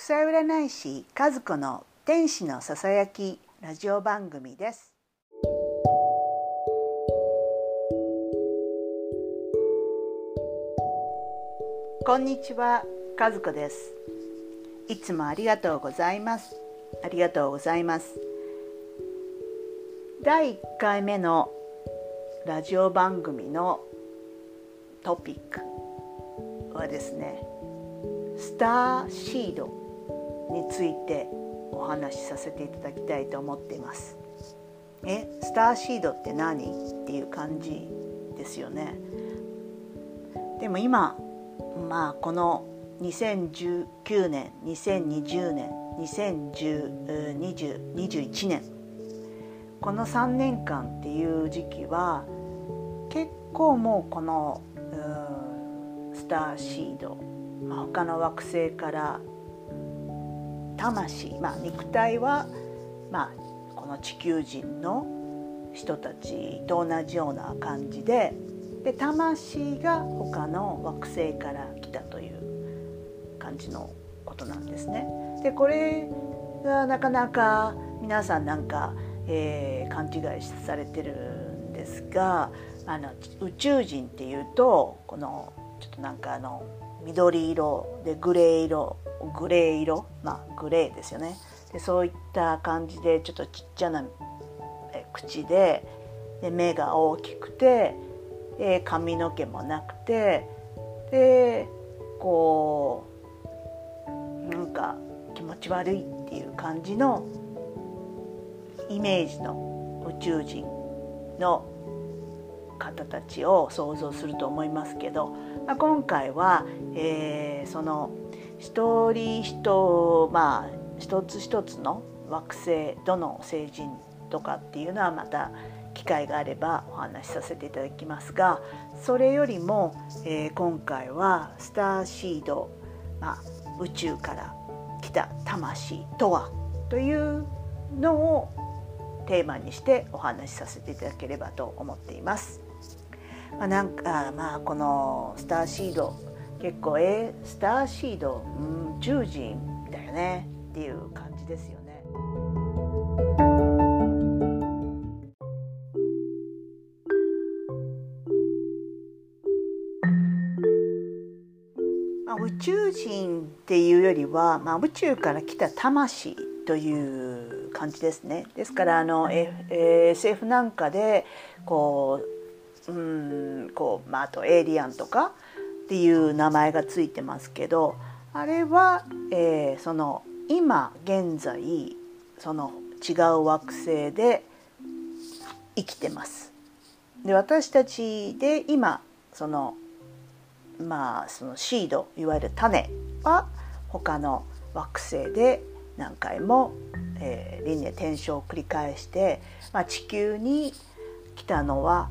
国際占い師和子の天使のささやきラジオ番組です。こんにちは和子です。いつもありがとうございます。ありがとうございます。第1回目のラジオ番組のトピックはですねスターシード。についてお話しさせていただきたいと思っています。えスターシードって何？っていう感じですよね。でも今まあこの2019年2020年2021年この3年間っていう時期は結構もうこのスターシードまあ、他の惑星から魂、まあ、肉体は、まあ、この地球人の人たちと同じような感じでで魂が他の惑星から来たという感じのことなんですね。でこれがなかなか皆さんなんか、えー、勘違いされてるんですがあの宇宙人っていうとこのちょっとなんかあの緑色でグレー色グレー色？まあグレーですよね。でそういった感じでちょっとちっちゃな口でで目が大きくてで髪の毛もなくてでこうなんか気持ち悪いっていう感じのイメージの宇宙人の方たちを想像すると思いますけど、まあ、今回は、えー、その一人一まあ一つ一つの惑星どの星人とかっていうのはまた機会があればお話しさせていただきますがそれよりも、えー、今回はスターシード、まあ、宇宙から来た魂とはというのをテーマにしてお話しさせていただければと思っています。まあ、なんかまあこのスターシード結構えー、スターシード、うん、宇宙人だよねっていう感じですよね。まあ、宇宙人っていうよりは、まあ、宇宙から来た魂という感じですね。ですからあの、F え SF なんかでこううんこう、まあ、あとエイリアンとかっていう名前がついてますけどあれは、えー、その今現在その違う惑星で生きてます。で私たちで今そのまあそのシードいわゆる種は他の惑星で何回も、えー、輪廻転生を繰り返して、まあ、地球に来たのは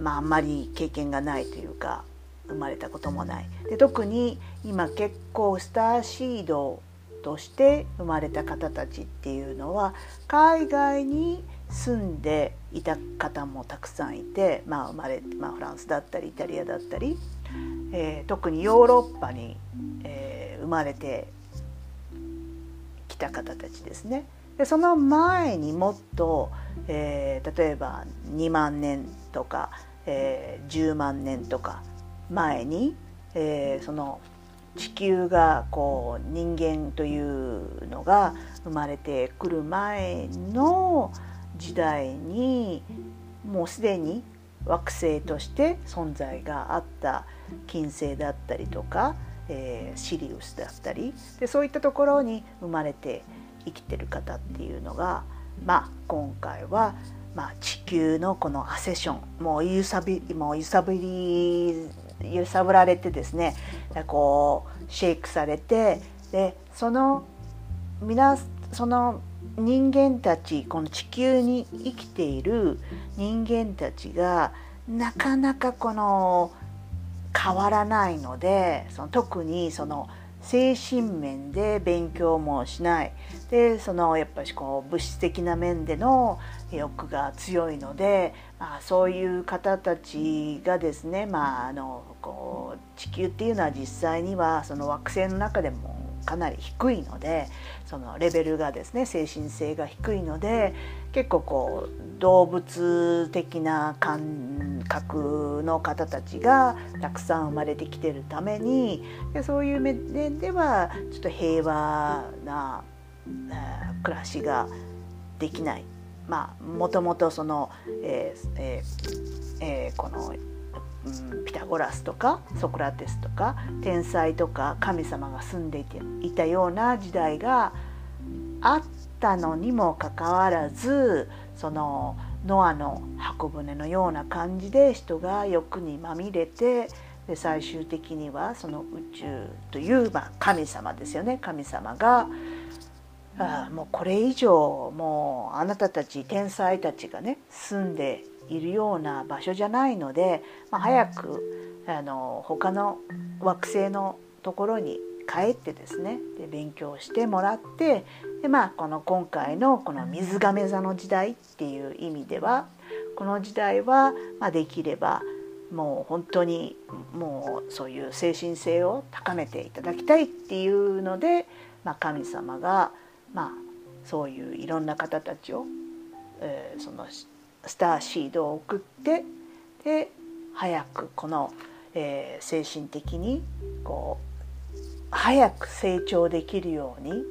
まあ、あんまり経験がないというか生まれたこともないで特に今結構スターシードとして生まれた方たちっていうのは海外に住んでいた方もたくさんいて、まあ生まれまあ、フランスだったりイタリアだったり、えー、特にヨーロッパに、えー、生まれてきた方たちですね。でその前にもっと、えー、例えば2万年とかえー、10万年とか前に、えー、その地球がこう人間というのが生まれてくる前の時代にもうすでに惑星として存在があった金星だったりとか、えー、シリウスだったりでそういったところに生まれて生きてる方っていうのが、まあ、今回はまあ、地球のこのアセションもう揺さびもう揺さぶり揺さぶられてですねこうシェイクされてでその皆その人間たちこの地球に生きている人間たちがなかなかこの変わらないのでその特にその精神面で勉強もしない。でそのやっぱりこう物質的な面での欲が強いので、まあ、そういう方たちがですね、まあ、あのこう地球っていうのは実際にはその惑星の中でもかなり低いのでそのレベルがですね精神性が低いので結構こう動物的な感覚の方たちがたくさん生まれてきてるためにそういう面ではちょっと平和な、暮らしができない。まあ、もともとその、えーえーえー、この、ピタゴラスとかソクラテスとか天才とか神様が住んでいたような時代があったのにもかかわらずそのノアの箱舟のような感じで人が欲にまみれてで最終的にはその宇宙という、まあ、神様ですよね。神様があもうこれ以上もうあなたたち天才たちがね住んでいるような場所じゃないので、まあ、早くあの他の惑星のところに帰ってですねで勉強してもらってで、まあ、この今回のこの水亀座の時代っていう意味ではこの時代は、まあ、できればもう本当にもうそういう精神性を高めていただきたいっていうので、まあ、神様が、まあ、そういういろんな方たちを、えー、そのスターシードを送ってで早くこの、えー、精神的にこう早く成長できるように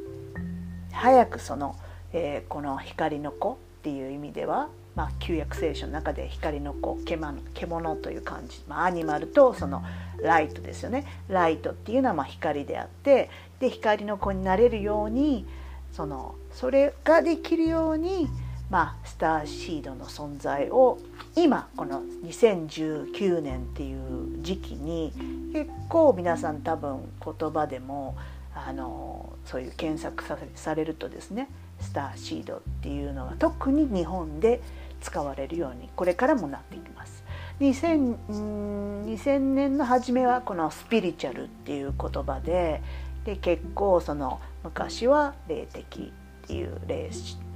早くその、えー、この光の子っていう意味では、まあ、旧約聖書の中で光の子獣獣という感じ、まあ、アニマルとそのライトですよね。ライトっていうのはまあ光であってで光の子になれるようにそのそれができるようにまあ、スターシードの存在を今この2019年っていう時期に結構皆さん多分言葉でもあのそういう検索されるとですねスターシードっていうのは特に日本で使われるようにこれからもなっていきます。2000, 2000年の初めはこのスピリチュアルっていう言葉でで結構その昔は霊的っていう霊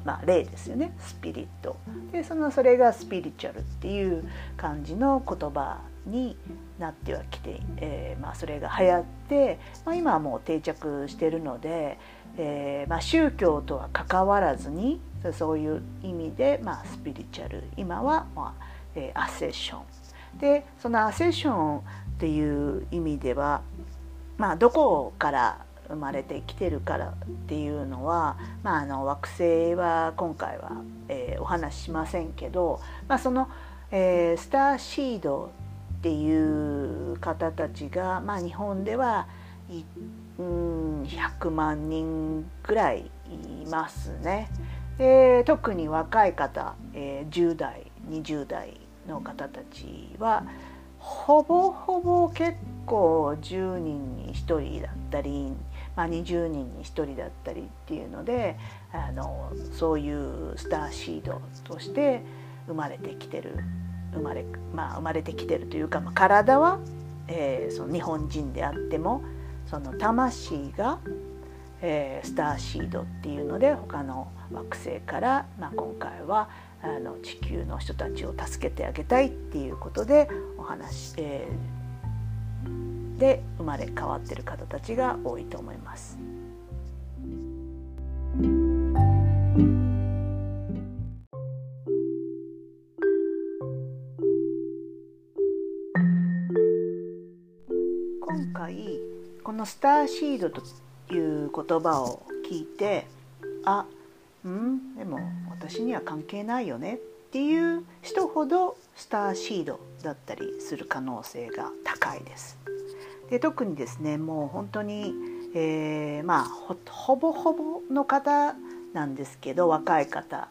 まあ、霊ですよねスピリットでそのそれがスピリチュアルっていう感じの言葉になってはきて、えーまあ、それが流行って、まあ、今はもう定着してるので、えーまあ、宗教とは関わらずにそういう意味で、まあ、スピリチュアル今は、まあえー、アセッション。でそのアセッションっていう意味では、まあ、どこから生まれてきてるからっていうのは、まあ、あの惑星は今回は、えー、お話ししませんけど、まあ、その、えー、スターシードっていう方たちが、まあ、日本では100万人ぐらいいますね。で特に若い方、えー、10代20代の方たちはほぼほぼ結構10人に1人だったりまあ、20人に1人だったりっていうのであのそういうスターシードとして生まれてきてる生まれ,、まあ、生まれてきてるというか、まあ、体は、えー、その日本人であってもその魂が、えー、スターシードっていうので他の惑星から、まあ、今回はあの地球の人たちを助けてあげたいっていうことでお話、えーで生まれ変わってる方たちが多いと思います。の「スターシード」という言葉を聞いてあうんでも私には関係ないよねっていう人ほどスターシードだったりする可能性が高いです。で特にですねもう本当に、えー、まあほぼほぼの方なんですけど若い方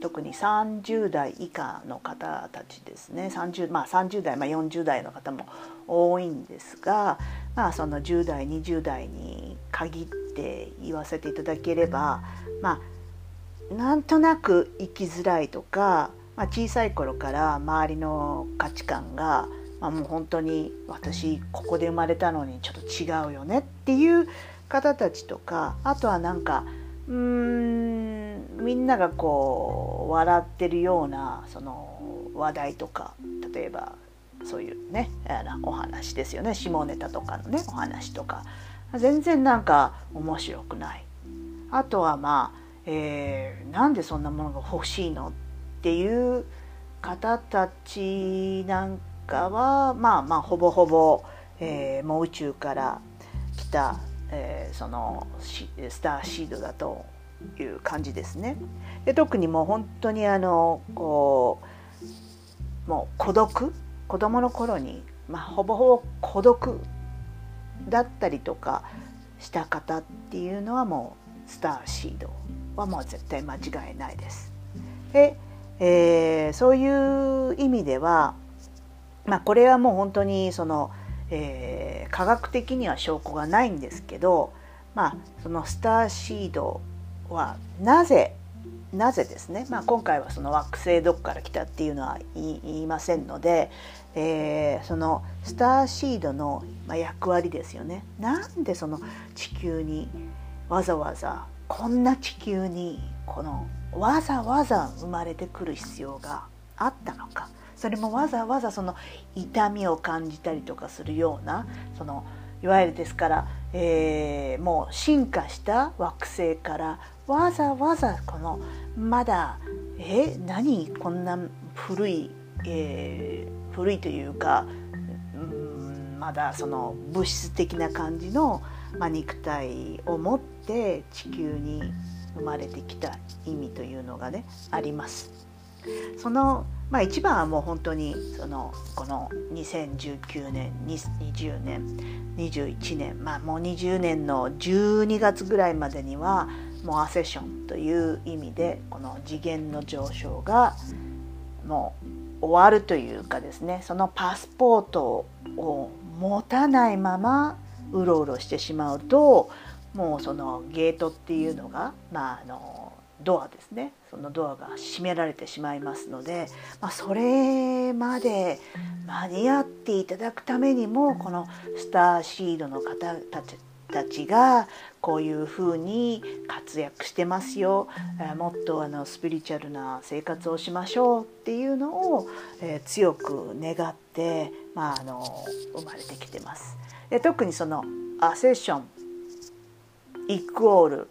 特に30代以下の方たちですね30、まあ、30代、まあ、40代の方も多いんですが、まあ、その10代20代に限って言わせていただければまあなんとなく生きづらいとか、まあ、小さい頃から周りの価値観がまあ、もう本当に私ここで生まれたのにちょっと違うよねっていう方たちとかあとはなんかうーんみんながこう笑ってるようなその話題とか例えばそういうねお話ですよね。下ネタとかのねお話とか。全然なんか面白くない。あとはまあ、えー、なんでそんなものが欲しいのっていう方たちなんかはまあまあほぼほぼ、えー、もう宇宙から来た、えー、そのスターシードだという感じですね。で特にもう本当にあのこうもう孤独子供の頃に、まあ、ほぼほぼ孤独だったりとかした方っていうのはもうスターシードはもう絶対間違いないです。で、えー、そういう意味では、まあ、これはもう本当にその、えー、科学的には証拠がないんですけど、まあ、そのスターシードはなぜなぜですね、まあ、今回はその惑星どこから来たっていうのは言いませんので、えー、そのスターシードの役割ですよね。なんでその地球にわざわざこんな地球にこのわざわざ生まれてくる必要があったのか。それもわざわざその痛みを感じたりとかするようなそのいわゆるですから、えー、もう進化した惑星からわざわざこのまだえ何こんな古い、えー、古いというか、うん、まだその物質的な感じの、まあ、肉体を持って地球に生まれてきた意味というのがねあります。そのまあ、一番はもう本当にそのこの2019年20年21年まあもう20年の12月ぐらいまでにはもうアセションという意味でこの次元の上昇がもう終わるというかですねそのパスポートを持たないままうろうろしてしまうともうそのゲートっていうのが、まあ、あのドアですね。そのドアが閉められてしまいますので、まあ、それまで間に合っていただくためにもこのスターシードの方たちたちがこういうふうに活躍してますよもっとあのスピリチュアルな生活をしましょうっていうのを、え、強く願って、まあ、あの生まれてきてます。で特にそのアセッションイクオール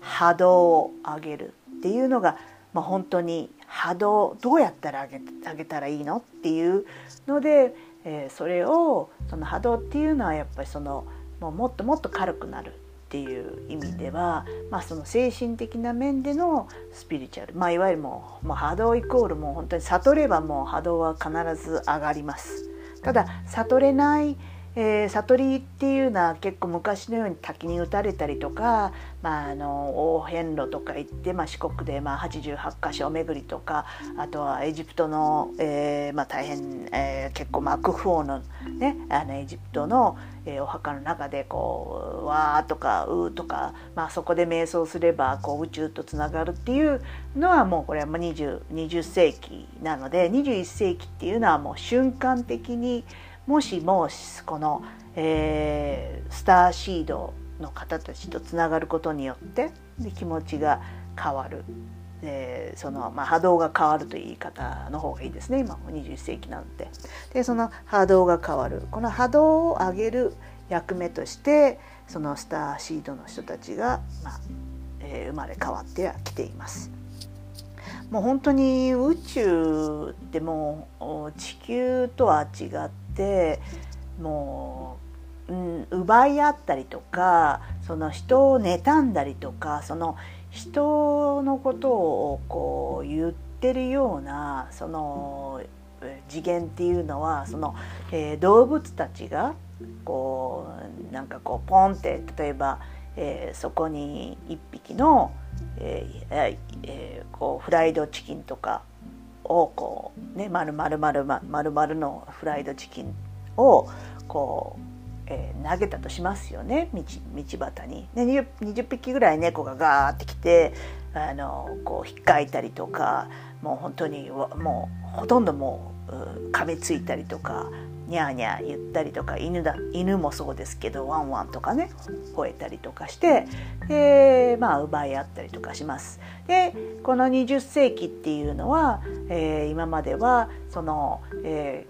波動を上げるっていうのが、まあ、本当に波動どうやったら上げ上げたらいいのっていうので、えー、それをその波動っていうのはやっぱりそのもうもっともっと軽くなるっていう意味では、まあ、その精神的な面でのスピリチュアル、まあ、いわゆるもうもう波動イコールもう本当に悟ればもう波動は必ず上がります。ただ悟れないえー、悟りっていうのは結構昔のように滝に打たれたりとか、まあ、あのお遍路とか行って、まあ、四国でまあ88か所巡りとかあとはエジプトの、えーまあ、大変、えー、結構まあクフ王の,、ね、あのエジプトの、えー、お墓の中でこう「わ」とか「う」とか、まあ、そこで瞑想すればこう宇宙とつながるっていうのはもうこれは 20, 20世紀なので21世紀っていうのはもう瞬間的にもしもこの、えー、スターシードの方たちとつながることによってで気持ちが変わる、えー、その、まあ、波動が変わるという言い方の方がいいですね。今も21世紀なのででその波動が変わる。この波動を上げる役目としてそのスターシードの人たちが、まあえー、生まれ変わってはきています。もう本当に宇宙ってもう地球とは違ってもう、うん、奪い合ったりとかその人を妬んだりとかその人のことをこう言ってるようなその次元っていうのはその、えー、動物たちがこうなんかこうポンって例えば、えー、そこに1匹のえーえー、こうフライドチキンとかをこうね丸々丸々丸々のフライドチキンをこう、えー、投げたとしますよね道道端に。で 20, 20匹ぐらい猫がガーってきてあのこう引っかいたりとかもう本当にもうほとんどもう噛みついたりとかニャーニャー言ったりとか犬だ犬もそうですけどワンワンとかね吠えたりとかしてでまあ奪い合ったりとかします。でこの20世紀っていうのは、えー、今まではその、え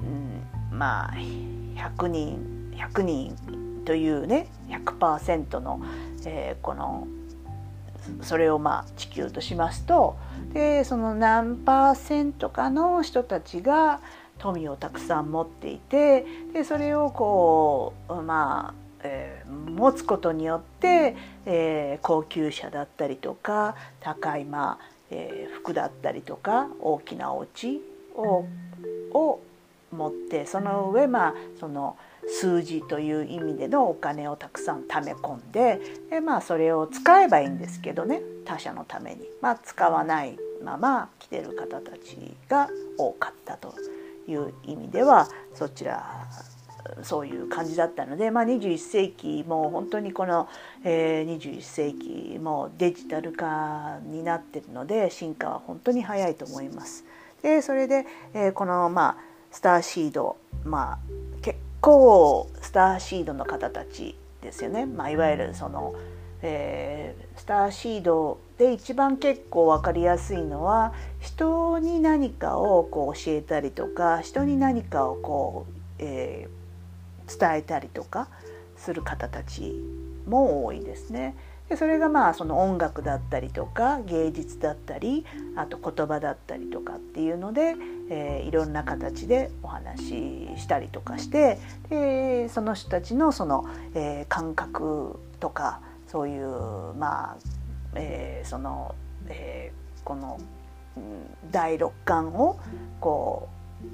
ーうん、まあ100人100人というね100%の、えー、このそれをまあ地球としますとでその何パーセントかの人たちが富をたくさん持っていてでそれをこうまあ、えー、持つことによって、えー、高級車だったりとか高い、まあえー、服だったりとか大きなお家をを持ってその上まあその数字という意味でのお金をたくさん貯め込んでで、まあ、それを使えばいいんですけどね他者のために、まあ、使わないまま来てる方たちが多かったという意味ではそちらそういう感じだったので、まあ、21世紀もう本当にこの、えー、21世紀もデジタル化になってるので進化は本当に早いと思います。でそれで、えー、この、まあ、スターシード、まあ、結構スターシードの方たちですよね、まあ、いわゆるその、えー、スターシードで一番結構分かりやすいのは人に何かをこう教えたりとか人に何かをこう、えー、伝えたりとかする方たちも多いですね。でそれがまあその音楽だったりとか芸術だったりあと言葉だったりとかっていうので、えー、いろんな形でお話ししたりとかしてでその人たちのその、えー、感覚とかそういうまあ、えー、その、えー、この、第六感をこう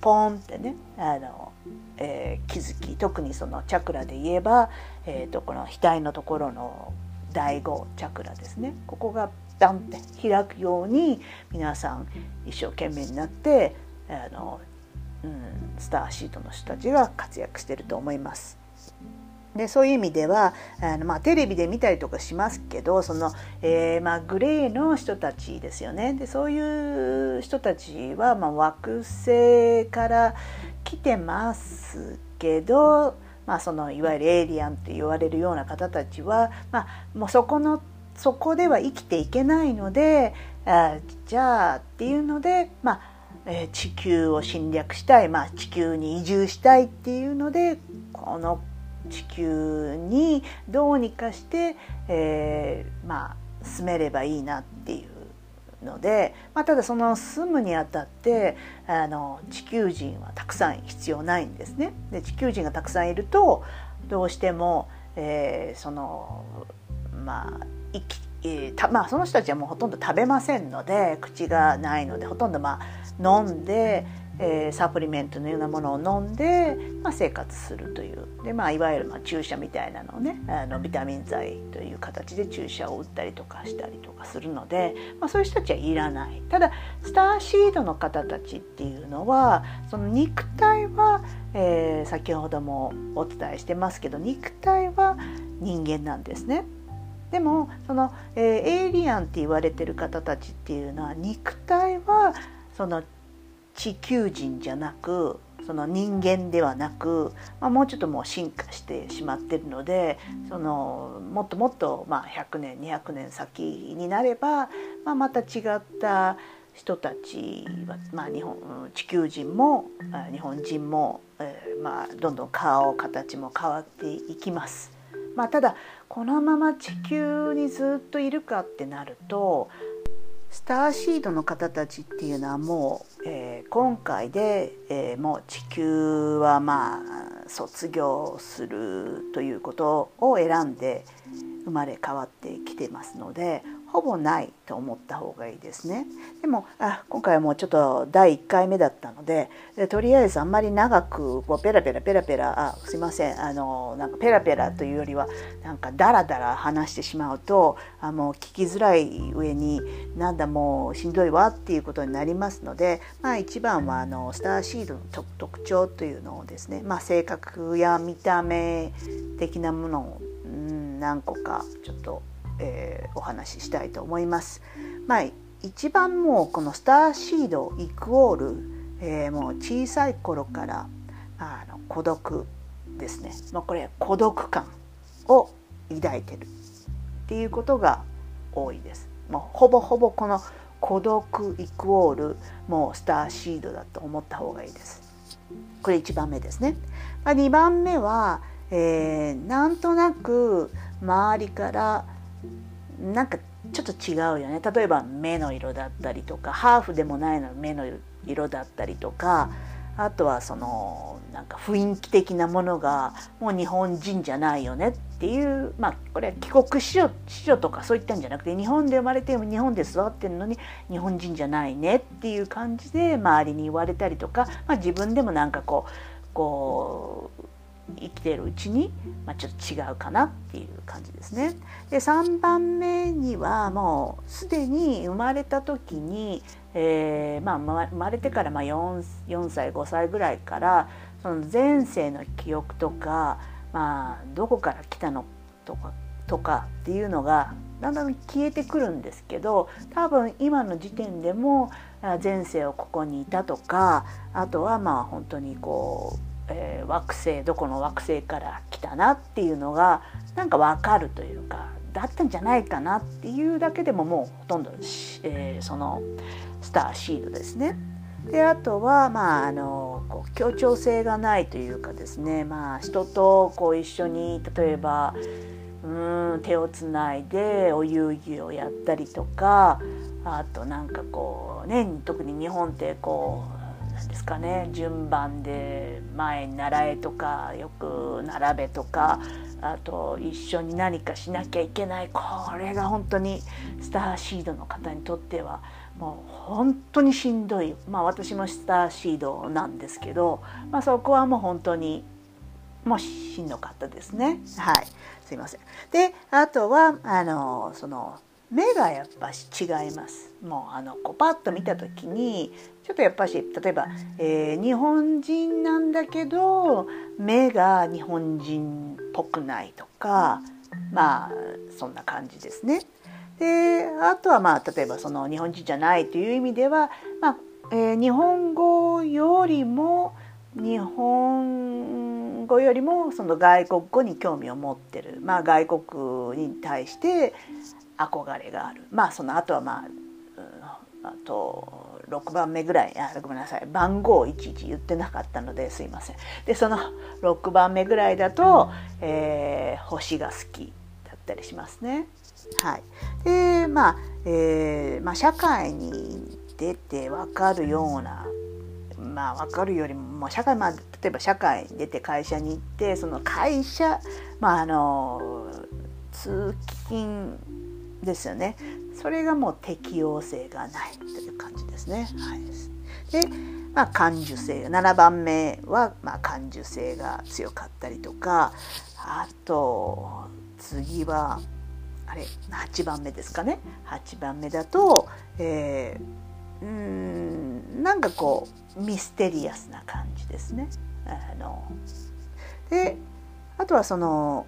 ポンってねあの、えー、気づき特にそのチャクラで言えば、えーとこの額のところの第5チャクラですねここがダンって開くように皆さん一生懸命になってあの、うん、スターシートの人たちが活躍してると思います。でそういう意味ではあの、まあ、テレビで見たりとかしますけどその、えーまあ、グレーの人たちですよね。でそういう人たちは、まあ、惑星から来てますけどまあ、そのいわゆるエイリアンって言われるような方たちは、まあ、もうそこのそこでは生きていけないのであじゃあっていうので、まあえー、地球を侵略したい、まあ、地球に移住したいっていうのでこの地球にどうにかして、えー、まあ住めればいいなっていうので、まあ、ただその住むにあたってあの地球人はたくさん必要ないんですね。で地球人がたくさんいるとどうしても、えー、そのまあ生きえー、たまあその人たちはもうほとんど食べませんので口がないのでほとんどまあ飲んで、えー、サプリメントのようなものを飲んで、まあ、生活するという。で、まあ、いわゆるまあ注射みたいなのをねあのビタミン剤という形で注射を打ったりとかしたりとかするので、まあ、そういう人たちはいらない。ただスターシードの方たちっていうのはその肉体は、えー、先ほどもお伝えしてますけど肉体は人間なんですね。でもその、えー、エイリアンって言われてる方たちっていうのは肉体はその地球人じゃなくその人間ではなく、まあ、もうちょっともう進化してしまってるのでそのもっともっとまあ100年200年先になれば、まあ、また違った人たちは、まあ、日本地球人も日本人も、えー、まあ、どんどん顔形も変わっていきます。まあ、ただこのまま地球にずっといるかってなるとスターシードの方たちっていうのはもう、えー、今回で、えー、もう地球はまあ卒業するということを選んで生まれ変わってきてますのでほぼないと思った方がいいですね。でもあ今回はもうちょっと第1回目だったのでとりあえずあんまり長くこうペラペラペラペラあすいませんあのなんかペラペラというよりはなんかダラダラ話してしまうとあもう聞きづらい上になんだもうしんどいわっていうことになりますので、まあ、一番はあのスターシードの特徴というのをですね、まあ、性格や見た目的なものを、うん、何個かちょっとえー、お話ししたいと思います。まあ、一番もうこのスターシードイクオール、えー、もう小さい頃からあの孤独ですね、まあ、これ孤独感を抱いてるっていうことが多いです。もうほぼほぼこの孤独イクオールもうスターシードだと思った方がいいです。これ1番目ですね。まあ、2番目は、えー、なんとなく周りからなんかちょっと違うよね。例えば目の色だったりとかハーフでもないの目の色だったりとかあとはそのなんか雰囲気的なものがもう日本人じゃないよねっていうまあこれは帰国子女子女とかそういったんじゃなくて日本で生まれても日本で育ってるのに日本人じゃないねっていう感じで周りに言われたりとか、まあ、自分でもなんかこうこう生きてるうちに、まあ、ちょっと違うかなっていう感じですね。で3番目にはもうすでに生まれた時に、えーまあ、生まれてからまあ 4, 4歳5歳ぐらいからその前世の記憶とか、まあ、どこから来たのとかとかっていうのがだんだん消えてくるんですけど多分今の時点でも前世をここにいたとかあとはまあ本当にこうえー、惑星どこの惑星から来たなっていうのがなんか分かるというかだったんじゃないかなっていうだけでももうほとんど、えー、そのスターシードですね。であとはまああのこう協調性がないというかですね、まあ、人とこう一緒に例えばうん手をつないでお遊戯をやったりとかあとなんかこうね特に日本ってこうですかね順番で前に習えとかよく並べとかあと一緒に何かしなきゃいけないこれが本当にスターシードの方にとってはもう本当にしんどいまあ私もスターシードなんですけど、まあ、そこはもう本当にもうしんどかったですね。はい。すいません。であとはあのその目がやっぱ違います。もうあのこうパッと見た時にちょっとやっぱし例えば、えー、日本人なんだけど目が日本人っぽくないとかまあそんな感じですね。であとはまあ例えばその日本人じゃないという意味では、まあえー、日本語よりも日本語よりもその外国語に興味を持ってる、まあ、外国に対して憧れがある。まあその後はまあ、うん、あと6番目ぐらいあごめんなさい番号いちいち言ってなかったのですいません。でその6番目ぐらいだと、えー、星が好きだったりしますね。はい、でまあ、えーまあ、社会に出て分かるようなまあ分かるよりももう社会まあ例えば社会に出て会社に行ってその会社まああの通勤ですよねそれがもう適応性がないという感じですね。はい、で、まあ、感受性7番目は、まあ、感受性が強かったりとかあと次はあれ8番目ですかね8番目だと、えー、うんなんかこうミステリアスな感じですね。あのであとはその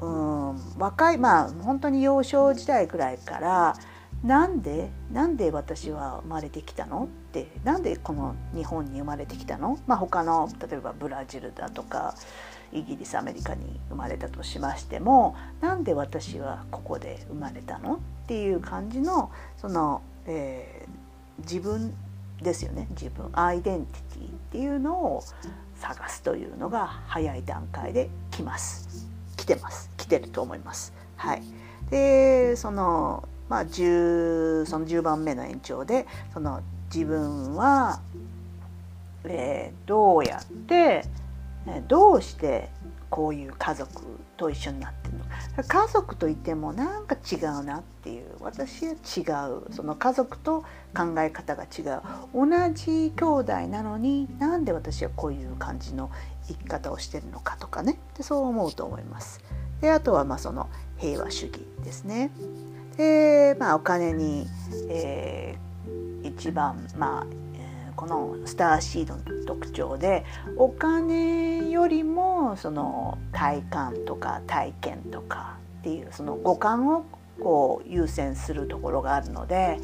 うん若いまあ本当に幼少時代くらいからなんでなんで私は生まれてきたの？ってなんでこの日本に生まれてきたの、まあ、他の例えばブラジルだとかイギリスアメリカに生まれたとしましてもなんで私はここで生まれたの？っていう感じのその、えー、自分ですよね。自分アイデンティティっていうのを探すというのが早い段階で来ます。来てます来てると思います。はい、でその,、まあ10、その10番目の延長でその自分は、えー、どうやってどうしてこういう家族と一緒になってるの。家族といってもなんか違うなっていう。私は違う。その家族と考え方が違う。同じ兄弟なのになんで私はこういう感じの生き方をしてるのかとかね。でそう思うと思います。であとはまあその平和主義ですね。でまあお金に、えー、一番まあこのスターシードの特徴でお金よりもその体感とか体験とかっていうその五感をこう優先するところがあるので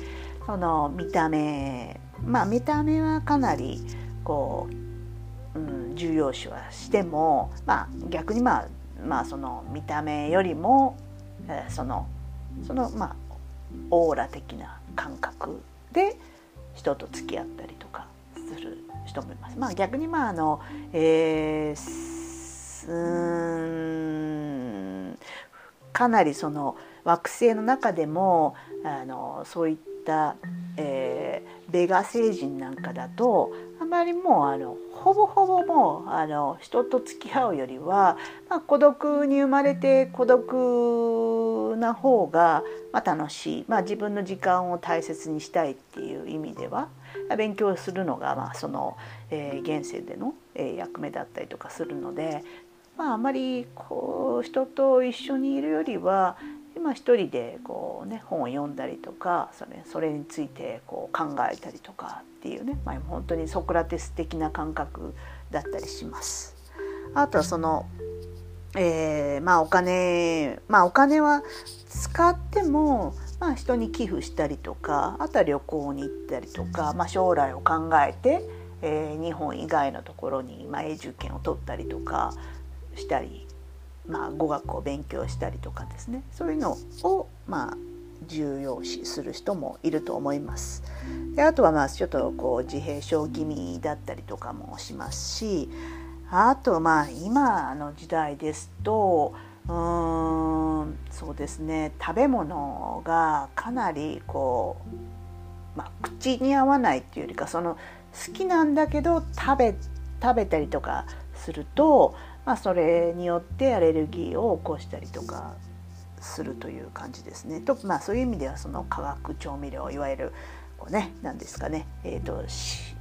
その見た目まあ見た目はかなりこう、うん、重要視はしても、まあ、逆にまあまあその見た目よりも、えー、そのそのまあオーラ的な感覚で人と付き合ったりとかする人もいます。まあ、逆にまああの、えーうんかなりその惑星の中でもあのそういった、えー、ベガ星人なんかだとあまりもうあのほぼほぼもうあの人と付き合うよりは、まあ、孤独に生まれて孤独な方が、まあ、楽しい、まあ、自分の時間を大切にしたいっていう意味では勉強するのが、まあ、その、えー、現世での、えー、役目だったりとかするので、まあ、あまりこう人と一緒にいるよりは今一人でこう、ね、本を読んだりとかそれそれについてこう考えたりとかっていうね、まあ、本当にソクラテス的な感覚だったりします。あとはその、えー、まあお金まあお金は使っても、まあ、人に寄付したりとかあとは旅行に行ったりとか、まあ、将来を考えて、えー、日本以外のところに、まあ、永住権を取ったりとかしたりまあ、語学を勉強したりとかですねそういうのを、まあ、重要視する人もいると思います。であとはまあちょっとこう自閉症気味だったりとかもしますしあとまあ今の時代ですとうーんそうですね食べ物がかなりこう、まあ、口に合わないっていうよりかその好きなんだけど食べ食べたりとかするとまあ、それによってアレルギーを起こしたりとかするという感じですね。とまあ、そういう意味ではその化学調味料いわゆるこうね何ですかね、えーと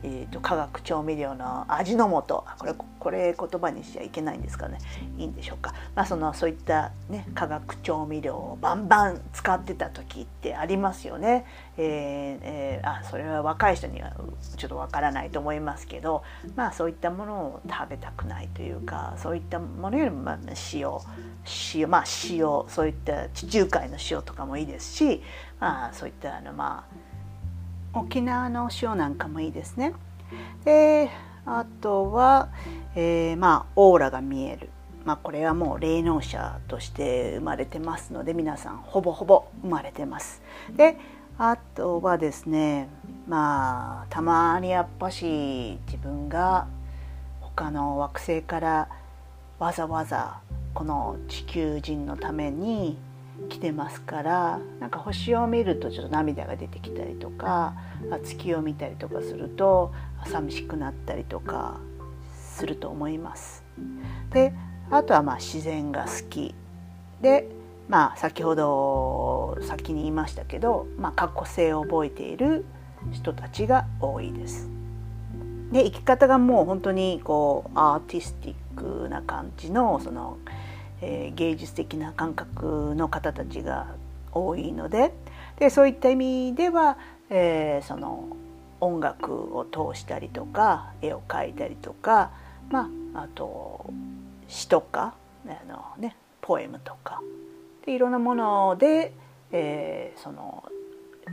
えーと、化学調味料の味の素。これこれ言葉にしちゃいけないんですかね。いいんでしょうか、まあ、そのそういった、ね、化学調味料をバンバン使ってた時ってありますよね。えーえー、あそれは若い人にはちょっとわからないと思いますけど、まあ、そういったものを食べたくないというかそういったものよりも、塩。塩まあ塩。そういった地中海の塩とかもいいですし、まあ、そういったあのまあ沖縄の塩なんかもいいですね。であとは、えー、まあオーラが見える。まあ、これはもう霊能者として生まれてますので皆さんほぼほぼ生まれてます。であとはですねまあたまにやっぱし自分が他の惑星からわざわざこの地球人のために来てますからなんか星を見るとちょっと涙が出てきたりとか月を見たりとかすると寂しくなったりとかすると思います。であとはまあ自然が好きでまあ先ほど先に言いましたけど、まあ、過去性を覚えている人たちが多いです。で生き方がもう本当にこうアーティスティックな感じのそのえー、芸術的な感覚の方たちが多いのででそういった意味では、えー、その音楽を通したりとか絵を描いたりとか、まあ、あと詩とかあの、ね、ポエムとかでいろんなもので、えー、その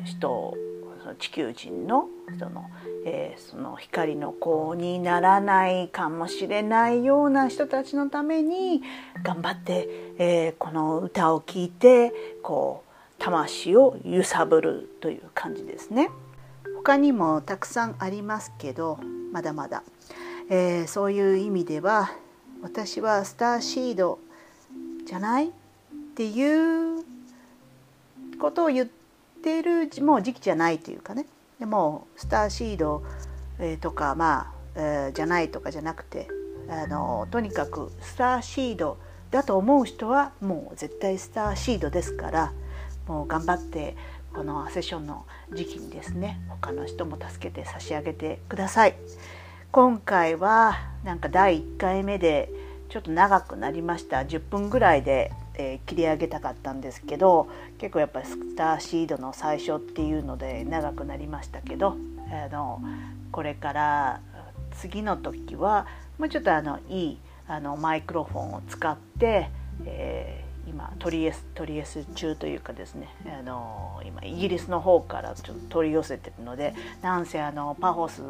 人その地球人のその,、えー、その光の子にならないかもしれないような人たちのために頑張って、えー、この歌を聴いてこう魂を揺さぶるという感じですね。他にもたくさんありますけどまだまだ、えー、そういう意味では私はスターシードじゃないっていうことを言ってっているもう時期じゃないというかねでもスターシード、えー、とかまあ、えー、じゃないとかじゃなくてあのとにかくスターシードだと思う人はもう絶対スターシードですからもう頑張ってこのセッションの時期にですね他の人も助けて差し上げてください。今回はなんか第1回目でちょっと長くなりました10分ぐらいでえー、切り上げたかったんですけど結構やっぱりスターシードの最初っていうので長くなりましたけどあのこれから次の時はもうちょっとあのいいあのマイクロフォンを使って、えー、今取り寄せ取り寄せ中というかですねあの今イギリスの方からちょっと取り寄せてるのでなんせあのパフォス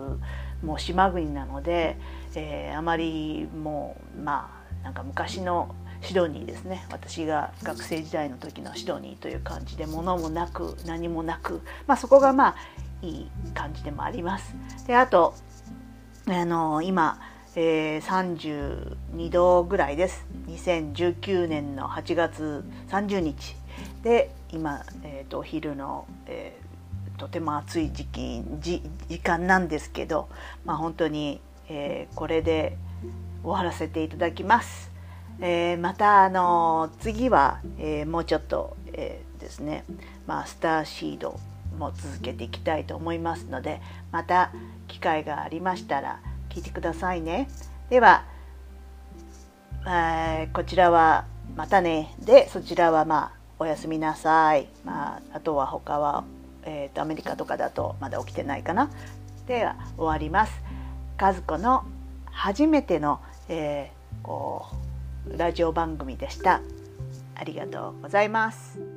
も島国なので、えー、あまりもうまあなんか昔のシドニーですね私が学生時代の時のシドニーという感じで物もなく何もなく、まあ、そこがまあいい感じでもあります。であとあの今えー、32度ぐらいです2019年の8月30日で今、えーと、お昼の、えー、とても暑い時期時時間なんですけど、まあ、本当に、えー、これで終わらせていただきます。えー、またあの次は、えー、もうちょっと、えー、ですね、まあ、スターシードも続けていきたいと思いますのでまた機会がありましたら聞いてくださいね。では、えー、こちらはまたねでそちらはまあおやすみなさい。まあ、あとは他は、えーと、アメリカとかだとまだ起きてないかな。では終わります。和子の初めての、えー、こうラジオ番組でした。ありがとうございます。